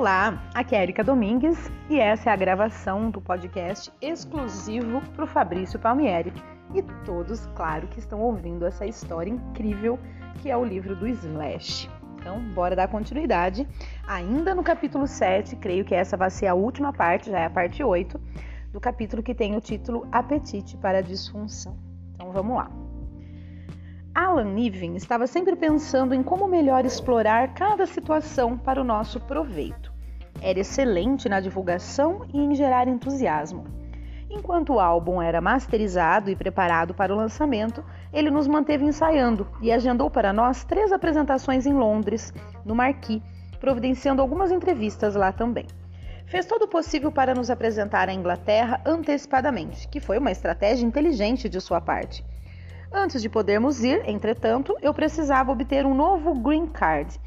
Olá, aqui é Erika Domingues e essa é a gravação do podcast exclusivo para o Fabrício Palmieri e todos, claro, que estão ouvindo essa história incrível que é o livro do Slash. Então, bora dar continuidade. Ainda no capítulo 7, creio que essa vai ser a última parte, já é a parte 8, do capítulo que tem o título Apetite para a Disfunção. Então, vamos lá. Alan Niven estava sempre pensando em como melhor explorar cada situação para o nosso proveito. Era excelente na divulgação e em gerar entusiasmo. Enquanto o álbum era masterizado e preparado para o lançamento, ele nos manteve ensaiando e agendou para nós três apresentações em Londres, no Marquis, providenciando algumas entrevistas lá também. Fez todo o possível para nos apresentar à Inglaterra antecipadamente, que foi uma estratégia inteligente de sua parte. Antes de podermos ir, entretanto, eu precisava obter um novo green card.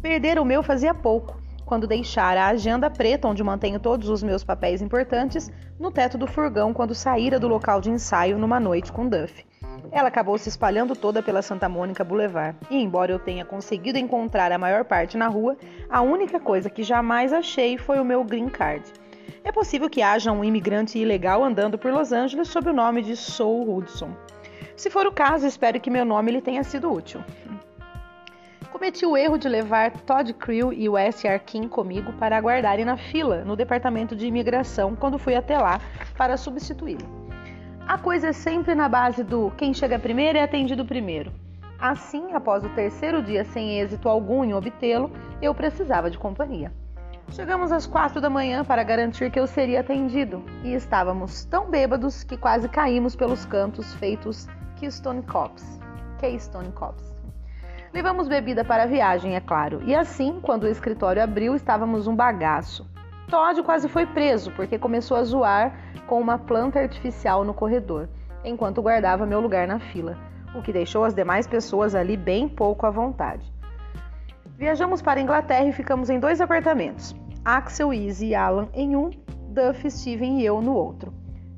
Perder o meu fazia pouco, quando deixara a agenda preta onde mantenho todos os meus papéis importantes no teto do furgão quando saíra do local de ensaio numa noite com Duff. Ela acabou se espalhando toda pela Santa Mônica Boulevard, e embora eu tenha conseguido encontrar a maior parte na rua, a única coisa que jamais achei foi o meu green card. É possível que haja um imigrante ilegal andando por Los Angeles sob o nome de Saul Hudson. Se for o caso, espero que meu nome lhe tenha sido útil. Cometi o erro de levar Todd Creel e Wes Arkin comigo para aguardarem na fila no departamento de imigração quando fui até lá para substituí-lo. A coisa é sempre na base do quem chega primeiro é atendido primeiro. Assim, após o terceiro dia sem êxito algum em obtê-lo, eu precisava de companhia. Chegamos às quatro da manhã para garantir que eu seria atendido e estávamos tão bêbados que quase caímos pelos cantos feitos Keystone Cops. Keystone Cops. Levamos bebida para a viagem, é claro, e assim, quando o escritório abriu, estávamos um bagaço. Todd quase foi preso porque começou a zoar com uma planta artificial no corredor, enquanto guardava meu lugar na fila, o que deixou as demais pessoas ali bem pouco à vontade. Viajamos para a Inglaterra e ficamos em dois apartamentos. Axel, Izzy e Alan em um, Duff, Steven e eu no outro.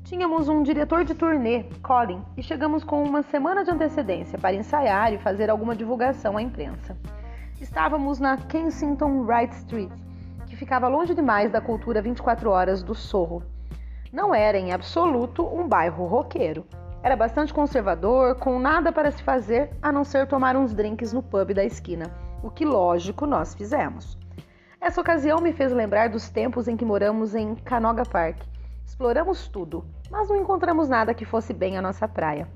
Tínhamos um diretor de turnê, Colin, e chegamos com uma semana de antecedência para ensaiar e fazer alguma divulgação à imprensa. Estávamos na Kensington Wright Street, que ficava longe demais da cultura 24 horas do Sorro. Não era em absoluto um bairro roqueiro. Era bastante conservador, com nada para se fazer a não ser tomar uns drinks no pub da esquina, o que, lógico, nós fizemos. Essa ocasião me fez lembrar dos tempos em que moramos em Canoga Park. Exploramos tudo, mas não encontramos nada que fosse bem a nossa praia.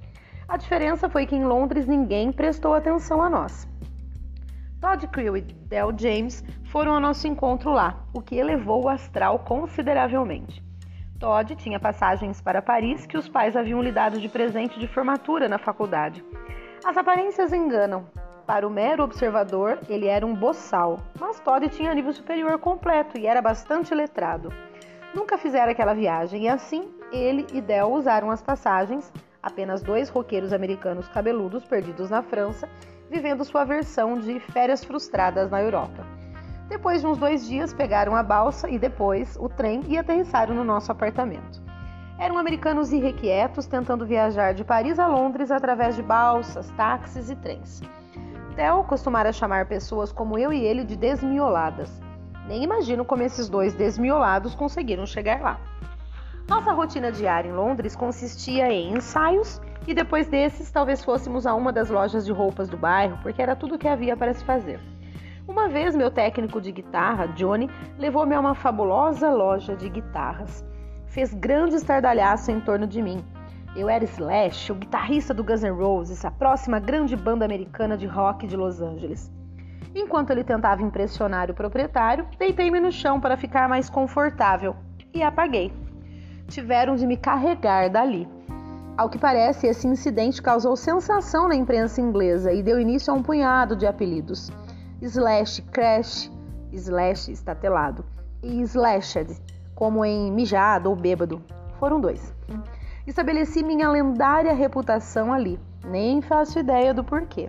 A diferença foi que em Londres ninguém prestou atenção a nós. Todd Creel e Del James foram ao nosso encontro lá, o que elevou o astral consideravelmente. Todd tinha passagens para Paris que os pais haviam lhe dado de presente de formatura na faculdade. As aparências enganam. Para o mero observador, ele era um boçal, mas Todd tinha nível superior completo e era bastante letrado. Nunca fizeram aquela viagem e assim ele e Del usaram as passagens, apenas dois roqueiros americanos cabeludos perdidos na França, vivendo sua versão de férias frustradas na Europa. Depois de uns dois dias, pegaram a balsa e depois o trem e aterrissaram no nosso apartamento. Eram americanos irrequietos tentando viajar de Paris a Londres através de balsas, táxis e trens. Theo costumara chamar pessoas como eu e ele de desmioladas. Nem imagino como esses dois desmiolados conseguiram chegar lá. Nossa rotina diária em Londres consistia em ensaios e depois desses talvez fôssemos a uma das lojas de roupas do bairro, porque era tudo o que havia para se fazer. Uma vez meu técnico de guitarra, Johnny, levou-me a uma fabulosa loja de guitarras. Fez grande estardalhaço em torno de mim. Eu era Slash, o guitarrista do Guns N' Roses, a próxima grande banda americana de rock de Los Angeles. Enquanto ele tentava impressionar o proprietário, deitei-me no chão para ficar mais confortável e apaguei. Tiveram de me carregar dali. Ao que parece, esse incidente causou sensação na imprensa inglesa e deu início a um punhado de apelidos: Slash Crash, Slash estatelado e Slashed, como em mijado ou bêbado. Foram dois. Estabeleci minha lendária reputação ali, nem faço ideia do porquê.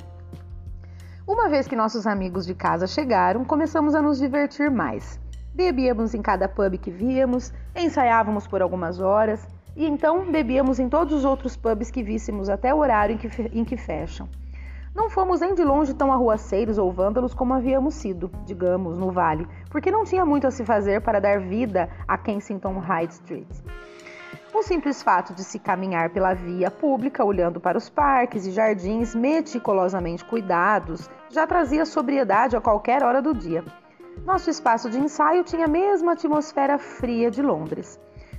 Uma vez que nossos amigos de casa chegaram, começamos a nos divertir mais. Bebíamos em cada pub que víamos, ensaiávamos por algumas horas e então bebíamos em todos os outros pubs que víssemos até o horário em que, em que fecham. Não fomos nem de longe tão arruaceiros ou vândalos como havíamos sido, digamos, no vale, porque não tinha muito a se fazer para dar vida a Kensington High Street. O simples fato de se caminhar pela via pública, olhando para os parques e jardins meticulosamente cuidados, já trazia sobriedade a qualquer hora do dia. Nosso espaço de ensaio tinha a mesma atmosfera fria de Londres.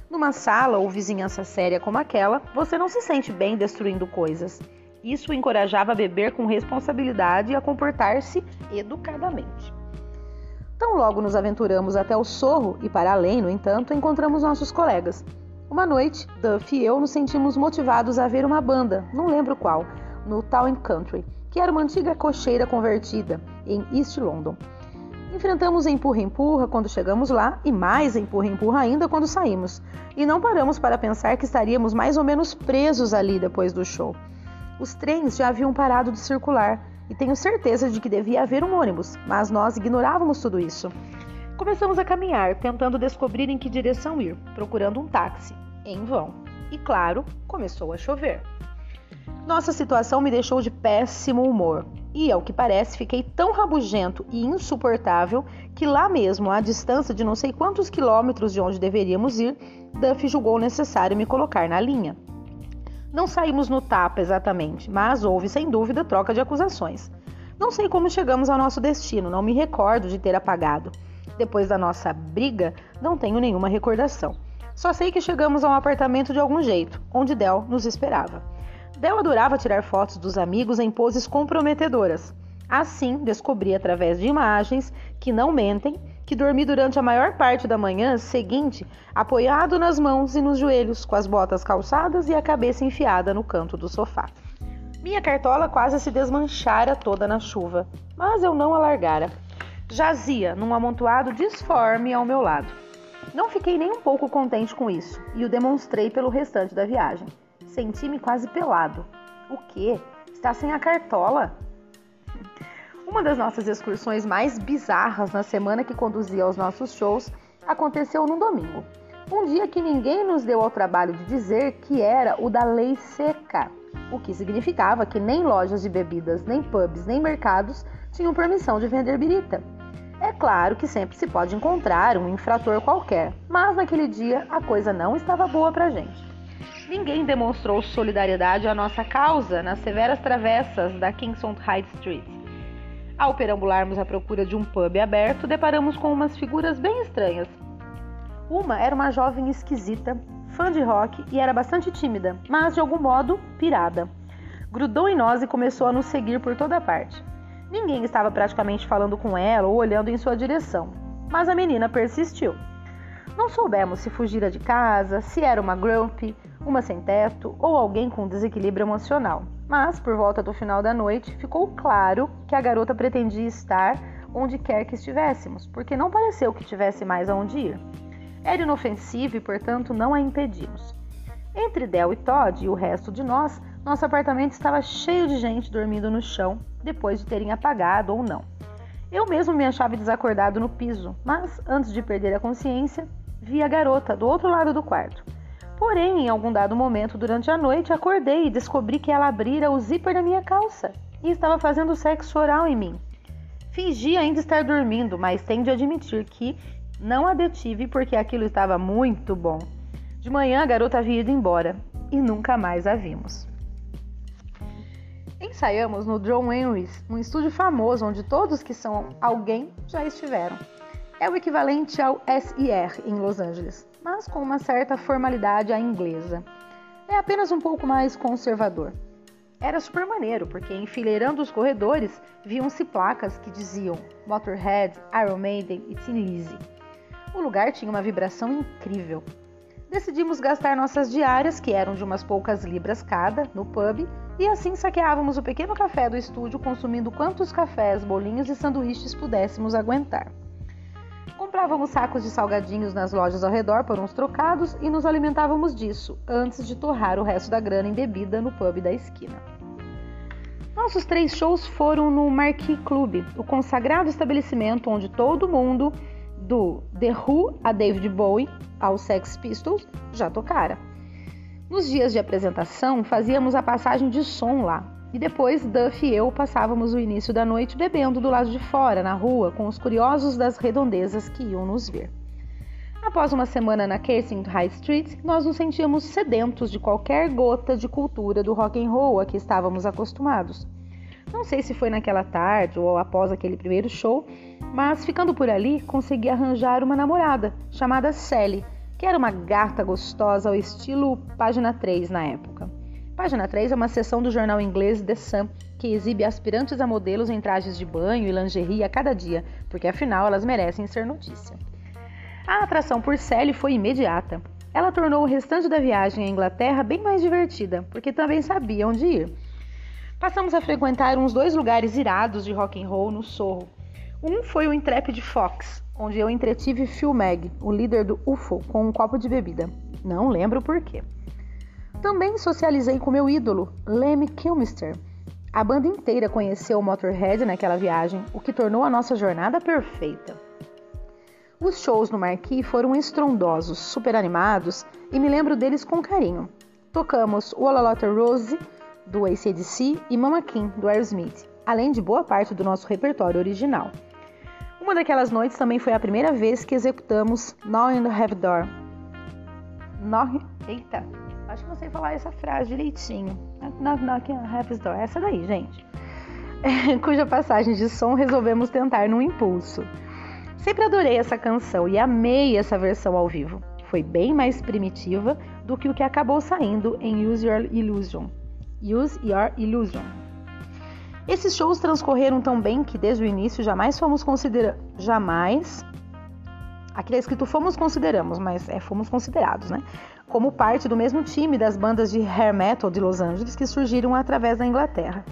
Numa sala ou vizinhança séria como aquela, você não se sente bem destruindo coisas. Isso o encorajava a beber com responsabilidade e a comportar-se educadamente. Tão logo nos aventuramos até o sorro e para além, no entanto, encontramos nossos colegas. Uma noite, Duff e eu nos sentimos motivados a ver uma banda, não lembro qual, no Town Country, que era uma antiga cocheira convertida em East London. Enfrentamos empurra-empurra quando chegamos lá e mais empurra-empurra ainda quando saímos. E não paramos para pensar que estaríamos mais ou menos presos ali depois do show. Os trens já haviam parado de circular e tenho certeza de que devia haver um ônibus, mas nós ignorávamos tudo isso. Começamos a caminhar, tentando descobrir em que direção ir, procurando um táxi. Em vão. E claro, começou a chover. Nossa situação me deixou de péssimo humor. E, ao que parece, fiquei tão rabugento e insuportável que lá mesmo, à distância de não sei quantos quilômetros de onde deveríamos ir, Duff julgou necessário me colocar na linha. Não saímos no tapa exatamente, mas houve sem dúvida troca de acusações. Não sei como chegamos ao nosso destino, não me recordo de ter apagado. Depois da nossa briga, não tenho nenhuma recordação. Só sei que chegamos a um apartamento de algum jeito, onde Del nos esperava. Del adorava tirar fotos dos amigos em poses comprometedoras. Assim, descobri através de imagens que não mentem que dormi durante a maior parte da manhã seguinte apoiado nas mãos e nos joelhos, com as botas calçadas e a cabeça enfiada no canto do sofá. Minha cartola quase se desmanchara toda na chuva, mas eu não a largara. Jazia num amontoado disforme ao meu lado. Não fiquei nem um pouco contente com isso e o demonstrei pelo restante da viagem. Senti-me quase pelado. O quê? Está sem a cartola? Uma das nossas excursões mais bizarras na semana que conduzia aos nossos shows aconteceu num domingo. Um dia que ninguém nos deu ao trabalho de dizer que era o da lei seca, o que significava que nem lojas de bebidas, nem pubs, nem mercados tinham permissão de vender birita. É claro que sempre se pode encontrar um infrator qualquer, mas naquele dia a coisa não estava boa pra gente. Ninguém demonstrou solidariedade à nossa causa nas severas travessas da Kingston High Street. Ao perambularmos à procura de um pub aberto, deparamos com umas figuras bem estranhas. Uma era uma jovem esquisita, fã de rock e era bastante tímida, mas de algum modo pirada. Grudou em nós e começou a nos seguir por toda parte. Ninguém estava praticamente falando com ela ou olhando em sua direção, mas a menina persistiu. Não soubemos se fugira de casa, se era uma grumpy, uma sem teto ou alguém com desequilíbrio emocional. Mas, por volta do final da noite, ficou claro que a garota pretendia estar onde quer que estivéssemos, porque não pareceu que tivesse mais aonde ir. Era inofensiva e, portanto, não a impedimos. Entre Del e Todd e o resto de nós, nosso apartamento estava cheio de gente dormindo no chão, depois de terem apagado ou não. Eu mesmo me achava desacordado no piso, mas antes de perder a consciência, vi a garota do outro lado do quarto. Porém, em algum dado momento durante a noite, acordei e descobri que ela abrira o zíper da minha calça e estava fazendo sexo oral em mim. Fingi ainda estar dormindo, mas tenho de admitir que não a detive porque aquilo estava muito bom. De manhã a garota havia ido embora e nunca mais a vimos. Ensaiamos no John Henry's, um estúdio famoso onde todos que são alguém já estiveram. É o equivalente ao SIR em Los Angeles mas com uma certa formalidade à inglesa. É apenas um pouco mais conservador. Era super maneiro, porque enfileirando os corredores viam-se placas que diziam Motorhead, Iron Maiden e Tin Lizzy. O lugar tinha uma vibração incrível. Decidimos gastar nossas diárias, que eram de umas poucas libras cada, no pub, e assim saqueávamos o pequeno café do estúdio, consumindo quantos cafés, bolinhos e sanduíches pudéssemos aguentar. Comprávamos sacos de salgadinhos nas lojas ao redor por uns trocados e nos alimentávamos disso, antes de torrar o resto da grana em bebida no pub da esquina. Nossos três shows foram no Marquee Club, o consagrado estabelecimento onde todo mundo, do The Who a David Bowie aos Sex Pistols, já tocara. Nos dias de apresentação, fazíamos a passagem de som lá, E depois Duff e eu passávamos o início da noite bebendo do lado de fora, na rua, com os curiosos das redondezas que iam nos ver. Após uma semana na Kensington High Street, nós nos sentíamos sedentos de qualquer gota de cultura do rock and roll a que estávamos acostumados. Não sei se foi naquela tarde ou após aquele primeiro show, mas ficando por ali, consegui arranjar uma namorada chamada Sally, que era uma gata gostosa ao estilo página 3 na época. Página 3 é uma seção do jornal inglês The Sun que exibe aspirantes a modelos em trajes de banho e lingerie a cada dia, porque afinal elas merecem ser notícia. A atração por Sally foi imediata. Ela tornou o restante da viagem à Inglaterra bem mais divertida, porque também sabia onde ir. Passamos a frequentar uns dois lugares irados de rock and roll no Sorro. Um foi o Intrepid Fox, onde eu entretive Phil Mag, o líder do UFO, com um copo de bebida. Não lembro porquê. Também socializei com meu ídolo, Lemmy Kilmister. A banda inteira conheceu o Motorhead naquela viagem, o que tornou a nossa jornada perfeita. Os shows no Marquis foram estrondosos, super animados e me lembro deles com carinho. Tocamos o Ololota Rose, do ACDC, e Mama King, do Aerosmith, além de boa parte do nosso repertório original. Uma daquelas noites também foi a primeira vez que executamos Now in the Door. No... Eita, acho que não sei falar essa frase direitinho. Knock knock have door. Essa daí, gente. Cuja passagem de som resolvemos tentar num impulso. Sempre adorei essa canção e amei essa versão ao vivo. Foi bem mais primitiva do que o que acabou saindo em Use Your Illusion. Use Your Illusion. Esses shows transcorreram tão bem que desde o início jamais fomos considerados. Jamais. Aqui é escrito fomos consideramos, mas é fomos considerados, né? Como parte do mesmo time das bandas de hair metal de Los Angeles que surgiram através da Inglaterra.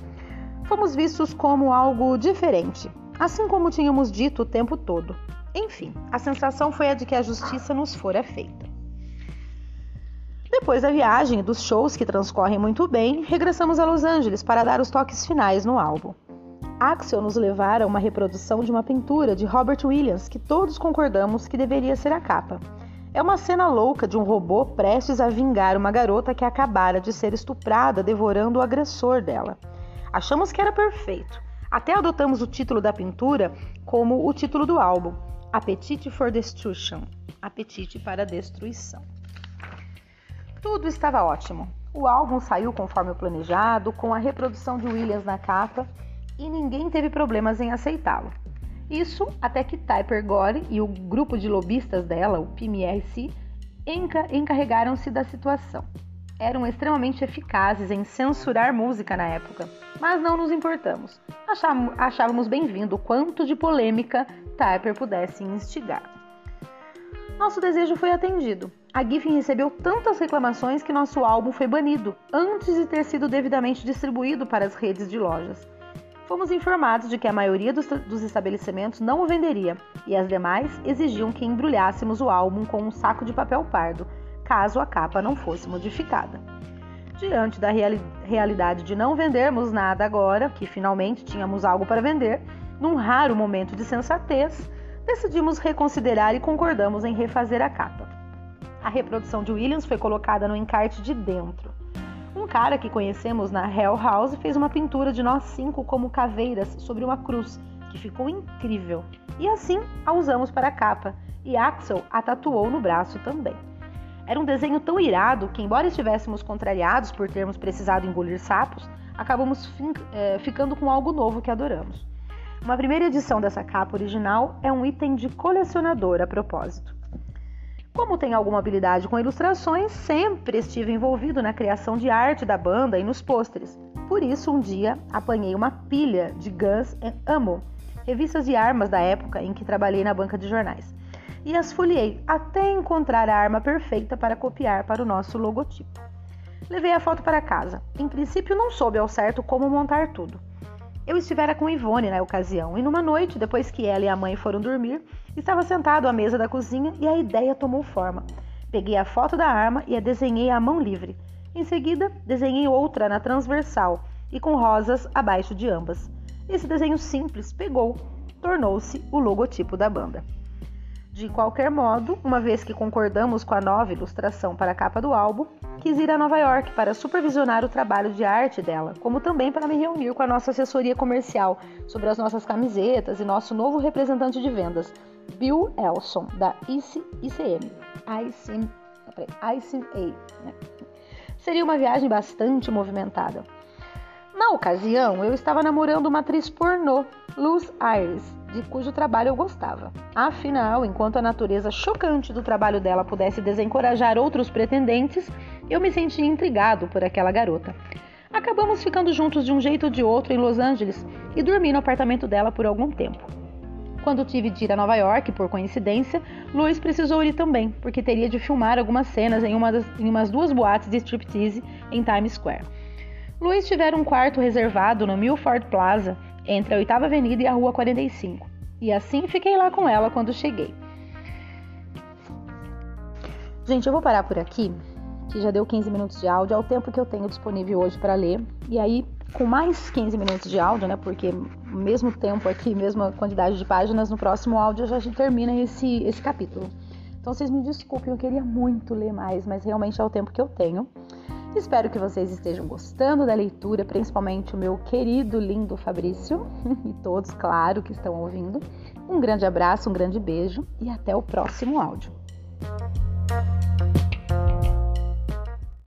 Fomos vistos como algo diferente, assim como tínhamos dito o tempo todo. Enfim, a sensação foi a de que a justiça nos fora feita. Depois da viagem e dos shows que transcorrem muito bem, regressamos a Los Angeles para dar os toques finais no álbum. Axel nos levara uma reprodução de uma pintura de Robert Williams que todos concordamos que deveria ser a capa. É uma cena louca de um robô prestes a vingar uma garota que acabara de ser estuprada devorando o agressor dela. Achamos que era perfeito. Até adotamos o título da pintura como o título do álbum, Appetite for Destruction Apetite para Destruição. Tudo estava ótimo. O álbum saiu conforme o planejado, com a reprodução de Williams na capa, e ninguém teve problemas em aceitá-lo. Isso até que Typer Gore e o grupo de lobistas dela, o PMRC, encarregaram-se da situação. Eram extremamente eficazes em censurar música na época, mas não nos importamos. Achávamos bem-vindo o quanto de polêmica Typer pudesse instigar. Nosso desejo foi atendido a Giffen recebeu tantas reclamações que nosso álbum foi banido antes de ter sido devidamente distribuído para as redes de lojas. Fomos informados de que a maioria dos, dos estabelecimentos não o venderia e as demais exigiam que embrulhássemos o álbum com um saco de papel pardo, caso a capa não fosse modificada. Diante da reali realidade de não vendermos nada agora, que finalmente tínhamos algo para vender, num raro momento de sensatez, decidimos reconsiderar e concordamos em refazer a capa. A reprodução de Williams foi colocada no encarte de dentro. Um cara que conhecemos na Hell House fez uma pintura de nós cinco como caveiras sobre uma cruz, que ficou incrível. E assim a usamos para a capa, e Axel a tatuou no braço também. Era um desenho tão irado que, embora estivéssemos contrariados por termos precisado engolir sapos, acabamos é, ficando com algo novo que adoramos. Uma primeira edição dessa capa original é um item de colecionador a propósito. Como tenho alguma habilidade com ilustrações, sempre estive envolvido na criação de arte da banda e nos pôsteres. Por isso, um dia apanhei uma pilha de Guns and Ammo, revistas de armas da época em que trabalhei na banca de jornais, e as folhei até encontrar a arma perfeita para copiar para o nosso logotipo. Levei a foto para casa. Em princípio, não soube ao certo como montar tudo. Eu estivera com Ivone na ocasião e numa noite, depois que ela e a mãe foram dormir, estava sentado à mesa da cozinha e a ideia tomou forma. Peguei a foto da arma e a desenhei à mão livre. Em seguida, desenhei outra na transversal e com rosas abaixo de ambas. Esse desenho simples pegou, tornou-se o logotipo da banda. De qualquer modo, uma vez que concordamos com a nova ilustração para a capa do álbum, quis ir a Nova York para supervisionar o trabalho de arte dela, como também para me reunir com a nossa assessoria comercial sobre as nossas camisetas e nosso novo representante de vendas, Bill Elson, da IC, ICM. ICM, ICA. Né? Seria uma viagem bastante movimentada. Na ocasião, eu estava namorando uma atriz pornô, Luz Iris, de cujo trabalho eu gostava. Afinal, enquanto a natureza chocante do trabalho dela pudesse desencorajar outros pretendentes, eu me sentia intrigado por aquela garota. Acabamos ficando juntos de um jeito ou de outro em Los Angeles e dormi no apartamento dela por algum tempo. Quando tive de ir a Nova York, por coincidência, Luiz precisou ir também, porque teria de filmar algumas cenas em, uma das, em umas duas boates de striptease em Times Square. Luiz tivera um quarto reservado no Milford Plaza entre a 8 Avenida e a Rua 45. E assim fiquei lá com ela quando cheguei. Gente, eu vou parar por aqui, que já deu 15 minutos de áudio, é o tempo que eu tenho disponível hoje para ler. E aí, com mais 15 minutos de áudio, né? Porque mesmo tempo aqui, mesma quantidade de páginas, no próximo áudio já termina esse, esse capítulo. Então vocês me desculpem, eu queria muito ler mais, mas realmente é o tempo que eu tenho. Espero que vocês estejam gostando da leitura, principalmente o meu querido, lindo Fabrício e todos, claro, que estão ouvindo. Um grande abraço, um grande beijo e até o próximo áudio.